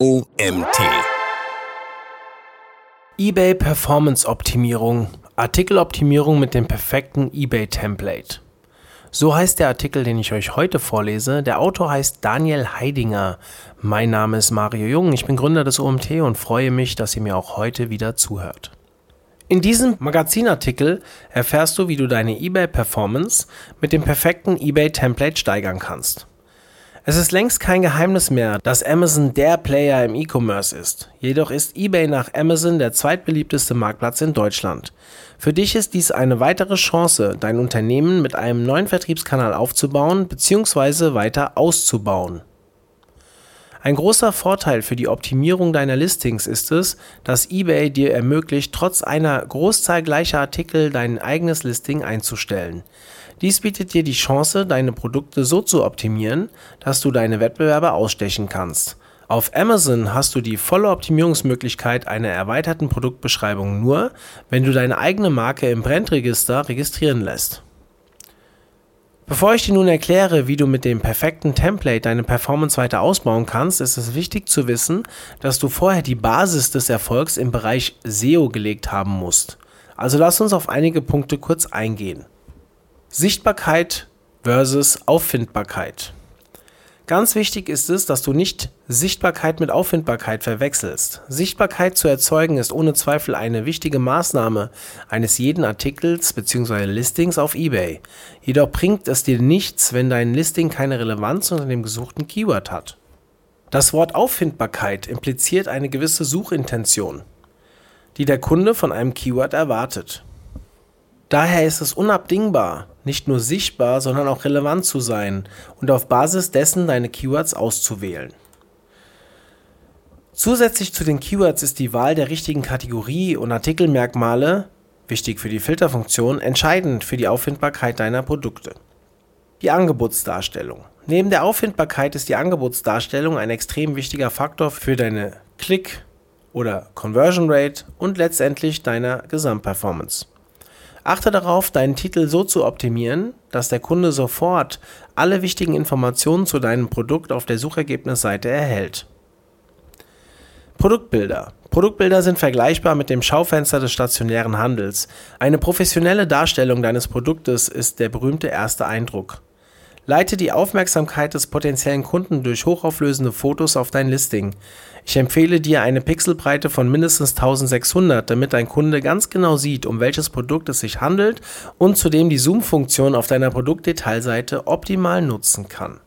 OMT. eBay Performance Optimierung. Artikeloptimierung mit dem perfekten eBay Template. So heißt der Artikel, den ich euch heute vorlese. Der Autor heißt Daniel Heidinger. Mein Name ist Mario Jung. Ich bin Gründer des OMT und freue mich, dass ihr mir auch heute wieder zuhört. In diesem Magazinartikel erfährst du, wie du deine eBay Performance mit dem perfekten eBay Template steigern kannst. Es ist längst kein Geheimnis mehr, dass Amazon der Player im E-Commerce ist. Jedoch ist eBay nach Amazon der zweitbeliebteste Marktplatz in Deutschland. Für dich ist dies eine weitere Chance, dein Unternehmen mit einem neuen Vertriebskanal aufzubauen bzw. weiter auszubauen. Ein großer Vorteil für die Optimierung deiner Listings ist es, dass eBay dir ermöglicht, trotz einer Großzahl gleicher Artikel dein eigenes Listing einzustellen. Dies bietet dir die Chance, deine Produkte so zu optimieren, dass du deine Wettbewerber ausstechen kannst. Auf Amazon hast du die volle Optimierungsmöglichkeit einer erweiterten Produktbeschreibung nur, wenn du deine eigene Marke im Brandregister registrieren lässt. Bevor ich dir nun erkläre, wie du mit dem perfekten Template deine Performance weiter ausbauen kannst, ist es wichtig zu wissen, dass du vorher die Basis des Erfolgs im Bereich SEO gelegt haben musst. Also lass uns auf einige Punkte kurz eingehen. Sichtbarkeit versus Auffindbarkeit. Ganz wichtig ist es, dass du nicht Sichtbarkeit mit Auffindbarkeit verwechselst. Sichtbarkeit zu erzeugen ist ohne Zweifel eine wichtige Maßnahme eines jeden Artikels bzw. Listings auf eBay. Jedoch bringt es dir nichts, wenn dein Listing keine Relevanz unter dem gesuchten Keyword hat. Das Wort Auffindbarkeit impliziert eine gewisse Suchintention, die der Kunde von einem Keyword erwartet. Daher ist es unabdingbar, nicht nur sichtbar, sondern auch relevant zu sein und auf Basis dessen deine Keywords auszuwählen. Zusätzlich zu den Keywords ist die Wahl der richtigen Kategorie und Artikelmerkmale, wichtig für die Filterfunktion, entscheidend für die Auffindbarkeit deiner Produkte. Die Angebotsdarstellung. Neben der Auffindbarkeit ist die Angebotsdarstellung ein extrem wichtiger Faktor für deine Klick- oder Conversion Rate und letztendlich deiner Gesamtperformance. Achte darauf, deinen Titel so zu optimieren, dass der Kunde sofort alle wichtigen Informationen zu deinem Produkt auf der Suchergebnisseite erhält. Produktbilder. Produktbilder sind vergleichbar mit dem Schaufenster des stationären Handels. Eine professionelle Darstellung deines Produktes ist der berühmte erste Eindruck. Leite die Aufmerksamkeit des potenziellen Kunden durch hochauflösende Fotos auf dein Listing. Ich empfehle dir eine Pixelbreite von mindestens 1600, damit dein Kunde ganz genau sieht, um welches Produkt es sich handelt und zudem die Zoom-Funktion auf deiner Produktdetailseite optimal nutzen kann.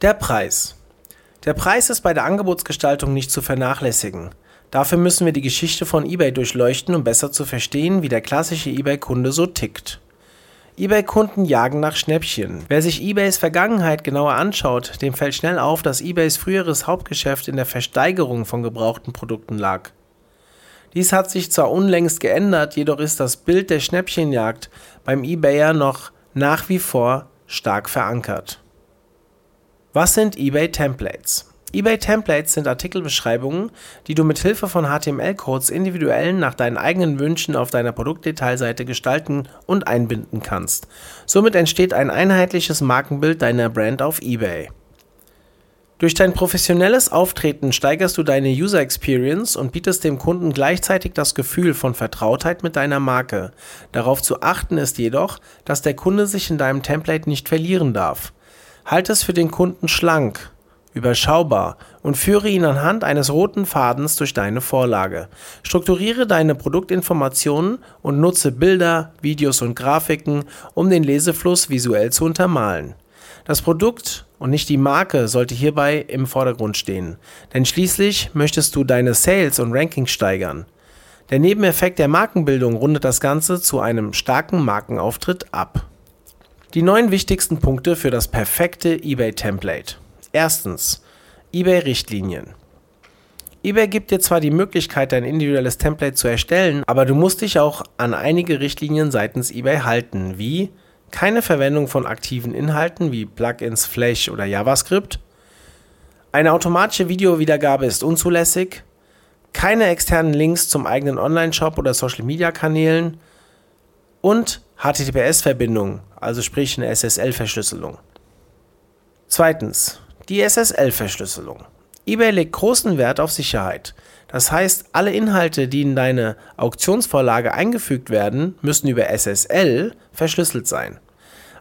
Der Preis. Der Preis ist bei der Angebotsgestaltung nicht zu vernachlässigen. Dafür müssen wir die Geschichte von eBay durchleuchten, um besser zu verstehen, wie der klassische eBay-Kunde so tickt eBay-Kunden jagen nach Schnäppchen. Wer sich eBays Vergangenheit genauer anschaut, dem fällt schnell auf, dass eBays früheres Hauptgeschäft in der Versteigerung von gebrauchten Produkten lag. Dies hat sich zwar unlängst geändert, jedoch ist das Bild der Schnäppchenjagd beim eBayer noch nach wie vor stark verankert. Was sind eBay Templates? eBay Templates sind Artikelbeschreibungen, die du mit Hilfe von HTML-Codes individuell nach deinen eigenen Wünschen auf deiner Produktdetailseite gestalten und einbinden kannst. Somit entsteht ein einheitliches Markenbild deiner Brand auf eBay. Durch dein professionelles Auftreten steigerst du deine User Experience und bietest dem Kunden gleichzeitig das Gefühl von Vertrautheit mit deiner Marke. Darauf zu achten ist jedoch, dass der Kunde sich in deinem Template nicht verlieren darf. Halt es für den Kunden schlank, überschaubar und führe ihn anhand eines roten Fadens durch deine Vorlage. Strukturiere deine Produktinformationen und nutze Bilder, Videos und Grafiken, um den Lesefluss visuell zu untermalen. Das Produkt und nicht die Marke sollte hierbei im Vordergrund stehen, denn schließlich möchtest du deine Sales und Rankings steigern. Der Nebeneffekt der Markenbildung rundet das Ganze zu einem starken Markenauftritt ab. Die neun wichtigsten Punkte für das perfekte eBay-Template. Erstens, eBay-Richtlinien. eBay gibt dir zwar die Möglichkeit, dein individuelles Template zu erstellen, aber du musst dich auch an einige Richtlinien seitens eBay halten, wie keine Verwendung von aktiven Inhalten wie Plugins, Flash oder JavaScript, eine automatische Videowiedergabe ist unzulässig, keine externen Links zum eigenen Online-Shop oder Social-Media-Kanälen und HTTPS-Verbindung, also sprich eine SSL-Verschlüsselung. Zweitens, die SSL-Verschlüsselung. eBay legt großen Wert auf Sicherheit. Das heißt, alle Inhalte, die in deine Auktionsvorlage eingefügt werden, müssen über SSL verschlüsselt sein.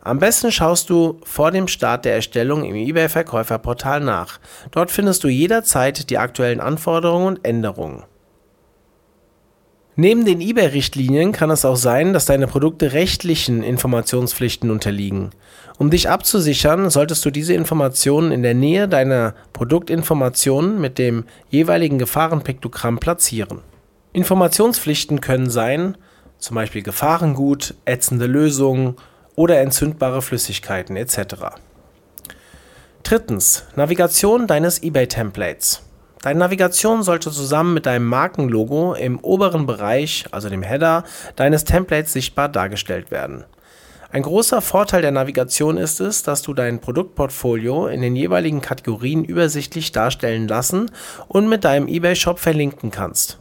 Am besten schaust du vor dem Start der Erstellung im eBay Verkäuferportal nach. Dort findest du jederzeit die aktuellen Anforderungen und Änderungen. Neben den eBay-Richtlinien kann es auch sein, dass deine Produkte rechtlichen Informationspflichten unterliegen. Um dich abzusichern, solltest du diese Informationen in der Nähe deiner Produktinformationen mit dem jeweiligen Gefahrenpiktogramm platzieren. Informationspflichten können sein, zum Beispiel Gefahrengut, ätzende Lösungen oder entzündbare Flüssigkeiten etc. Drittens. Navigation deines eBay-Templates. Deine Navigation sollte zusammen mit deinem Markenlogo im oberen Bereich, also dem Header, deines Templates sichtbar dargestellt werden. Ein großer Vorteil der Navigation ist es, dass du dein Produktportfolio in den jeweiligen Kategorien übersichtlich darstellen lassen und mit deinem eBay-Shop verlinken kannst.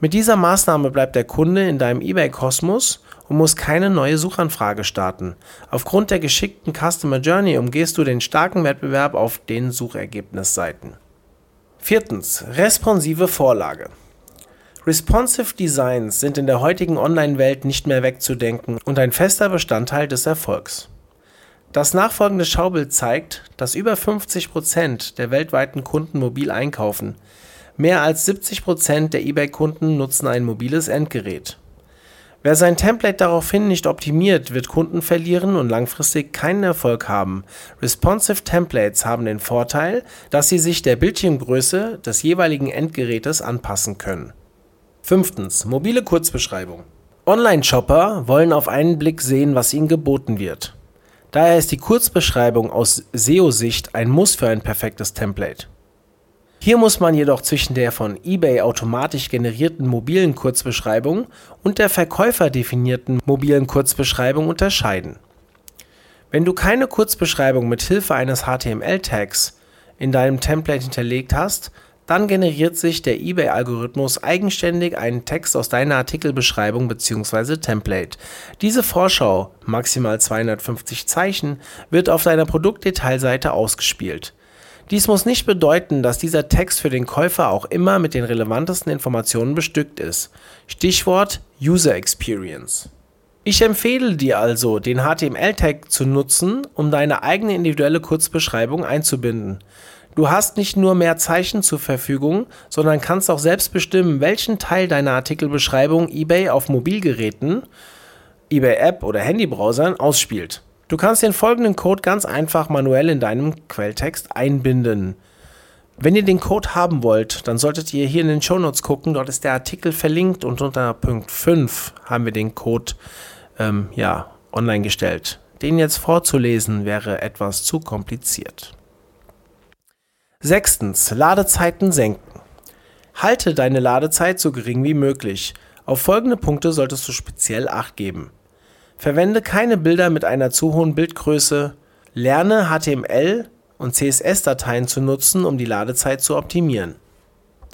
Mit dieser Maßnahme bleibt der Kunde in deinem eBay-Kosmos und muss keine neue Suchanfrage starten. Aufgrund der geschickten Customer Journey umgehst du den starken Wettbewerb auf den Suchergebnisseiten. Viertens. Responsive Vorlage. Responsive Designs sind in der heutigen Online-Welt nicht mehr wegzudenken und ein fester Bestandteil des Erfolgs. Das nachfolgende Schaubild zeigt, dass über 50 Prozent der weltweiten Kunden mobil einkaufen. Mehr als 70 Prozent der eBay-Kunden nutzen ein mobiles Endgerät. Wer sein Template daraufhin nicht optimiert, wird Kunden verlieren und langfristig keinen Erfolg haben. Responsive Templates haben den Vorteil, dass sie sich der Bildschirmgröße des jeweiligen Endgerätes anpassen können. Fünftens. Mobile Kurzbeschreibung. Online-Shopper wollen auf einen Blick sehen, was ihnen geboten wird. Daher ist die Kurzbeschreibung aus SEO-Sicht ein Muss für ein perfektes Template. Hier muss man jedoch zwischen der von eBay automatisch generierten mobilen Kurzbeschreibung und der verkäuferdefinierten mobilen Kurzbeschreibung unterscheiden. Wenn du keine Kurzbeschreibung mit Hilfe eines HTML-Tags in deinem Template hinterlegt hast, dann generiert sich der eBay-Algorithmus eigenständig einen Text aus deiner Artikelbeschreibung bzw. Template. Diese Vorschau, maximal 250 Zeichen, wird auf deiner Produktdetailseite ausgespielt. Dies muss nicht bedeuten, dass dieser Text für den Käufer auch immer mit den relevantesten Informationen bestückt ist. Stichwort User Experience. Ich empfehle dir also, den HTML-Tag zu nutzen, um deine eigene individuelle Kurzbeschreibung einzubinden. Du hast nicht nur mehr Zeichen zur Verfügung, sondern kannst auch selbst bestimmen, welchen Teil deiner Artikelbeschreibung eBay auf Mobilgeräten, eBay App oder Handybrowsern ausspielt. Du kannst den folgenden Code ganz einfach manuell in deinem Quelltext einbinden. Wenn ihr den Code haben wollt, dann solltet ihr hier in den Shownotes gucken, dort ist der Artikel verlinkt und unter Punkt 5 haben wir den Code ähm, ja, online gestellt. Den jetzt vorzulesen wäre etwas zu kompliziert. Sechstens, Ladezeiten senken. Halte deine Ladezeit so gering wie möglich. Auf folgende Punkte solltest du speziell Acht geben. Verwende keine Bilder mit einer zu hohen Bildgröße. Lerne HTML und CSS-Dateien zu nutzen, um die Ladezeit zu optimieren.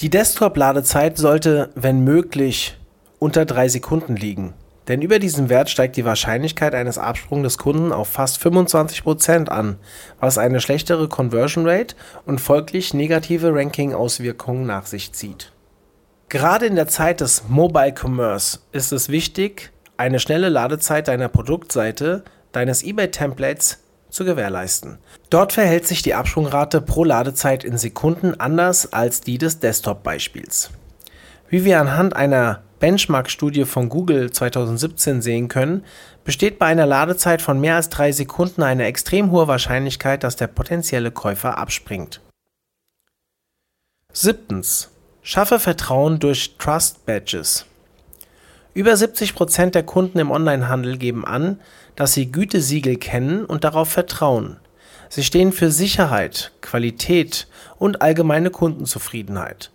Die Desktop-Ladezeit sollte, wenn möglich, unter 3 Sekunden liegen. Denn über diesem Wert steigt die Wahrscheinlichkeit eines Absprungs des Kunden auf fast 25% an, was eine schlechtere Conversion Rate und folglich negative Ranking-Auswirkungen nach sich zieht. Gerade in der Zeit des Mobile Commerce ist es wichtig, eine schnelle Ladezeit deiner Produktseite, deines eBay-Templates zu gewährleisten. Dort verhält sich die Absprungrate pro Ladezeit in Sekunden anders als die des Desktop-Beispiels. Wie wir anhand einer Benchmark-Studie von Google 2017 sehen können, besteht bei einer Ladezeit von mehr als drei Sekunden eine extrem hohe Wahrscheinlichkeit, dass der potenzielle Käufer abspringt. Siebtens. Schaffe Vertrauen durch Trust Badges. Über 70 Prozent der Kunden im Onlinehandel geben an, dass sie Gütesiegel kennen und darauf vertrauen. Sie stehen für Sicherheit, Qualität und allgemeine Kundenzufriedenheit.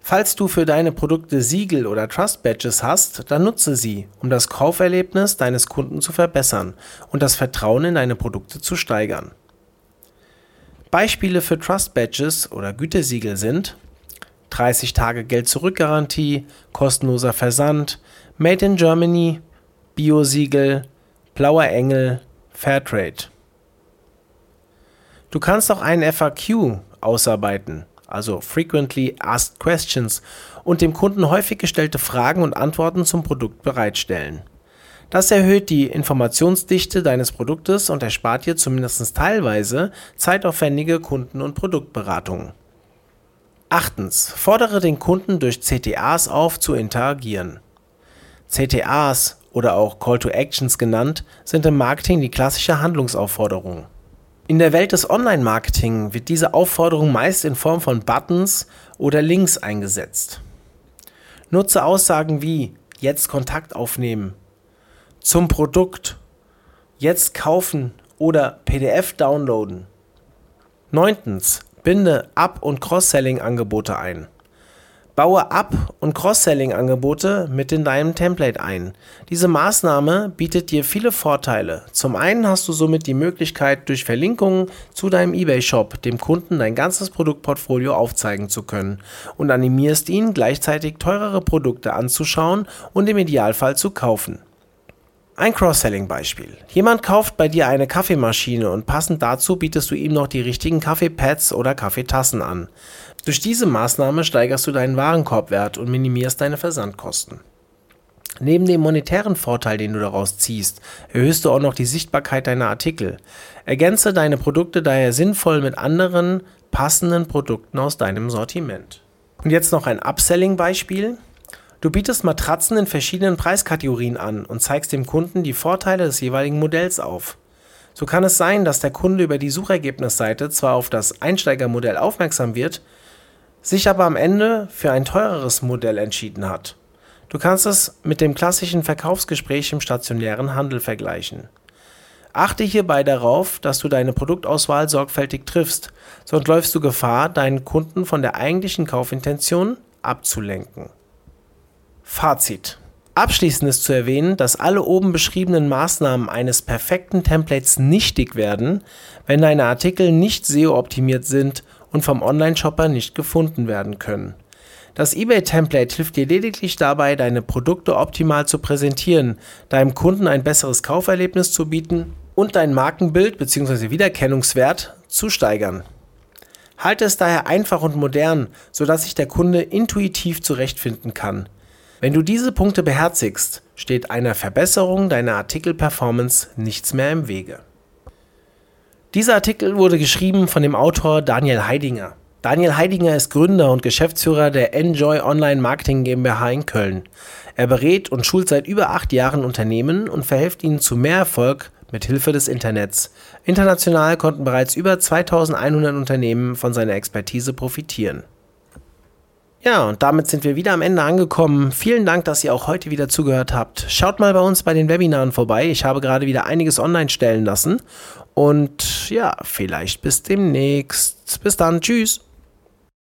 Falls du für deine Produkte Siegel oder Trust Badges hast, dann nutze sie, um das Kauferlebnis deines Kunden zu verbessern und das Vertrauen in deine Produkte zu steigern. Beispiele für Trust Badges oder Gütesiegel sind 30 Tage Geld-Zurück-Garantie, kostenloser Versand, Made in Germany, Bio-Siegel, Blauer Engel, Fairtrade. Du kannst auch einen FAQ ausarbeiten, also Frequently Asked Questions, und dem Kunden häufig gestellte Fragen und Antworten zum Produkt bereitstellen. Das erhöht die Informationsdichte deines Produktes und erspart dir zumindest teilweise zeitaufwendige Kunden- und Produktberatungen. Achtens. Fordere den Kunden durch CTAs auf, zu interagieren. CTAs oder auch Call to Actions genannt, sind im Marketing die klassische Handlungsaufforderung. In der Welt des Online-Marketing wird diese Aufforderung meist in Form von Buttons oder Links eingesetzt. Nutze Aussagen wie jetzt Kontakt aufnehmen, zum Produkt, jetzt kaufen oder PDF downloaden. Neuntens, binde Up- und Cross-Selling-Angebote ein. Baue Up- und Cross-Selling-Angebote mit in deinem Template ein. Diese Maßnahme bietet dir viele Vorteile. Zum einen hast du somit die Möglichkeit, durch Verlinkungen zu deinem eBay-Shop dem Kunden dein ganzes Produktportfolio aufzeigen zu können und animierst ihn, gleichzeitig teurere Produkte anzuschauen und im Idealfall zu kaufen. Ein Cross-Selling-Beispiel. Jemand kauft bei dir eine Kaffeemaschine und passend dazu bietest du ihm noch die richtigen Kaffeepads oder Kaffeetassen an. Durch diese Maßnahme steigerst du deinen Warenkorbwert und minimierst deine Versandkosten. Neben dem monetären Vorteil, den du daraus ziehst, erhöhst du auch noch die Sichtbarkeit deiner Artikel. Ergänze deine Produkte daher sinnvoll mit anderen passenden Produkten aus deinem Sortiment. Und jetzt noch ein Upselling-Beispiel. Du bietest Matratzen in verschiedenen Preiskategorien an und zeigst dem Kunden die Vorteile des jeweiligen Modells auf. So kann es sein, dass der Kunde über die Suchergebnisseite zwar auf das Einsteigermodell aufmerksam wird, sich aber am Ende für ein teureres Modell entschieden hat. Du kannst es mit dem klassischen Verkaufsgespräch im stationären Handel vergleichen. Achte hierbei darauf, dass du deine Produktauswahl sorgfältig triffst, sonst läufst du Gefahr, deinen Kunden von der eigentlichen Kaufintention abzulenken. Fazit. Abschließend ist zu erwähnen, dass alle oben beschriebenen Maßnahmen eines perfekten Templates nichtig werden, wenn deine Artikel nicht SEO-optimiert sind und vom Online-Shopper nicht gefunden werden können. Das eBay-Template hilft dir lediglich dabei, deine Produkte optimal zu präsentieren, deinem Kunden ein besseres Kauferlebnis zu bieten und dein Markenbild bzw. Wiedererkennungswert zu steigern. Halte es daher einfach und modern, sodass sich der Kunde intuitiv zurechtfinden kann. Wenn du diese Punkte beherzigst, steht einer Verbesserung deiner Artikelperformance nichts mehr im Wege. Dieser Artikel wurde geschrieben von dem Autor Daniel Heidinger. Daniel Heidinger ist Gründer und Geschäftsführer der Enjoy Online Marketing GmbH in Köln. Er berät und schult seit über acht Jahren Unternehmen und verhilft ihnen zu mehr Erfolg mit Hilfe des Internets. International konnten bereits über 2100 Unternehmen von seiner Expertise profitieren. Ja, und damit sind wir wieder am Ende angekommen. Vielen Dank, dass ihr auch heute wieder zugehört habt. Schaut mal bei uns bei den Webinaren vorbei. Ich habe gerade wieder einiges online stellen lassen. Und ja, vielleicht bis demnächst. Bis dann. Tschüss.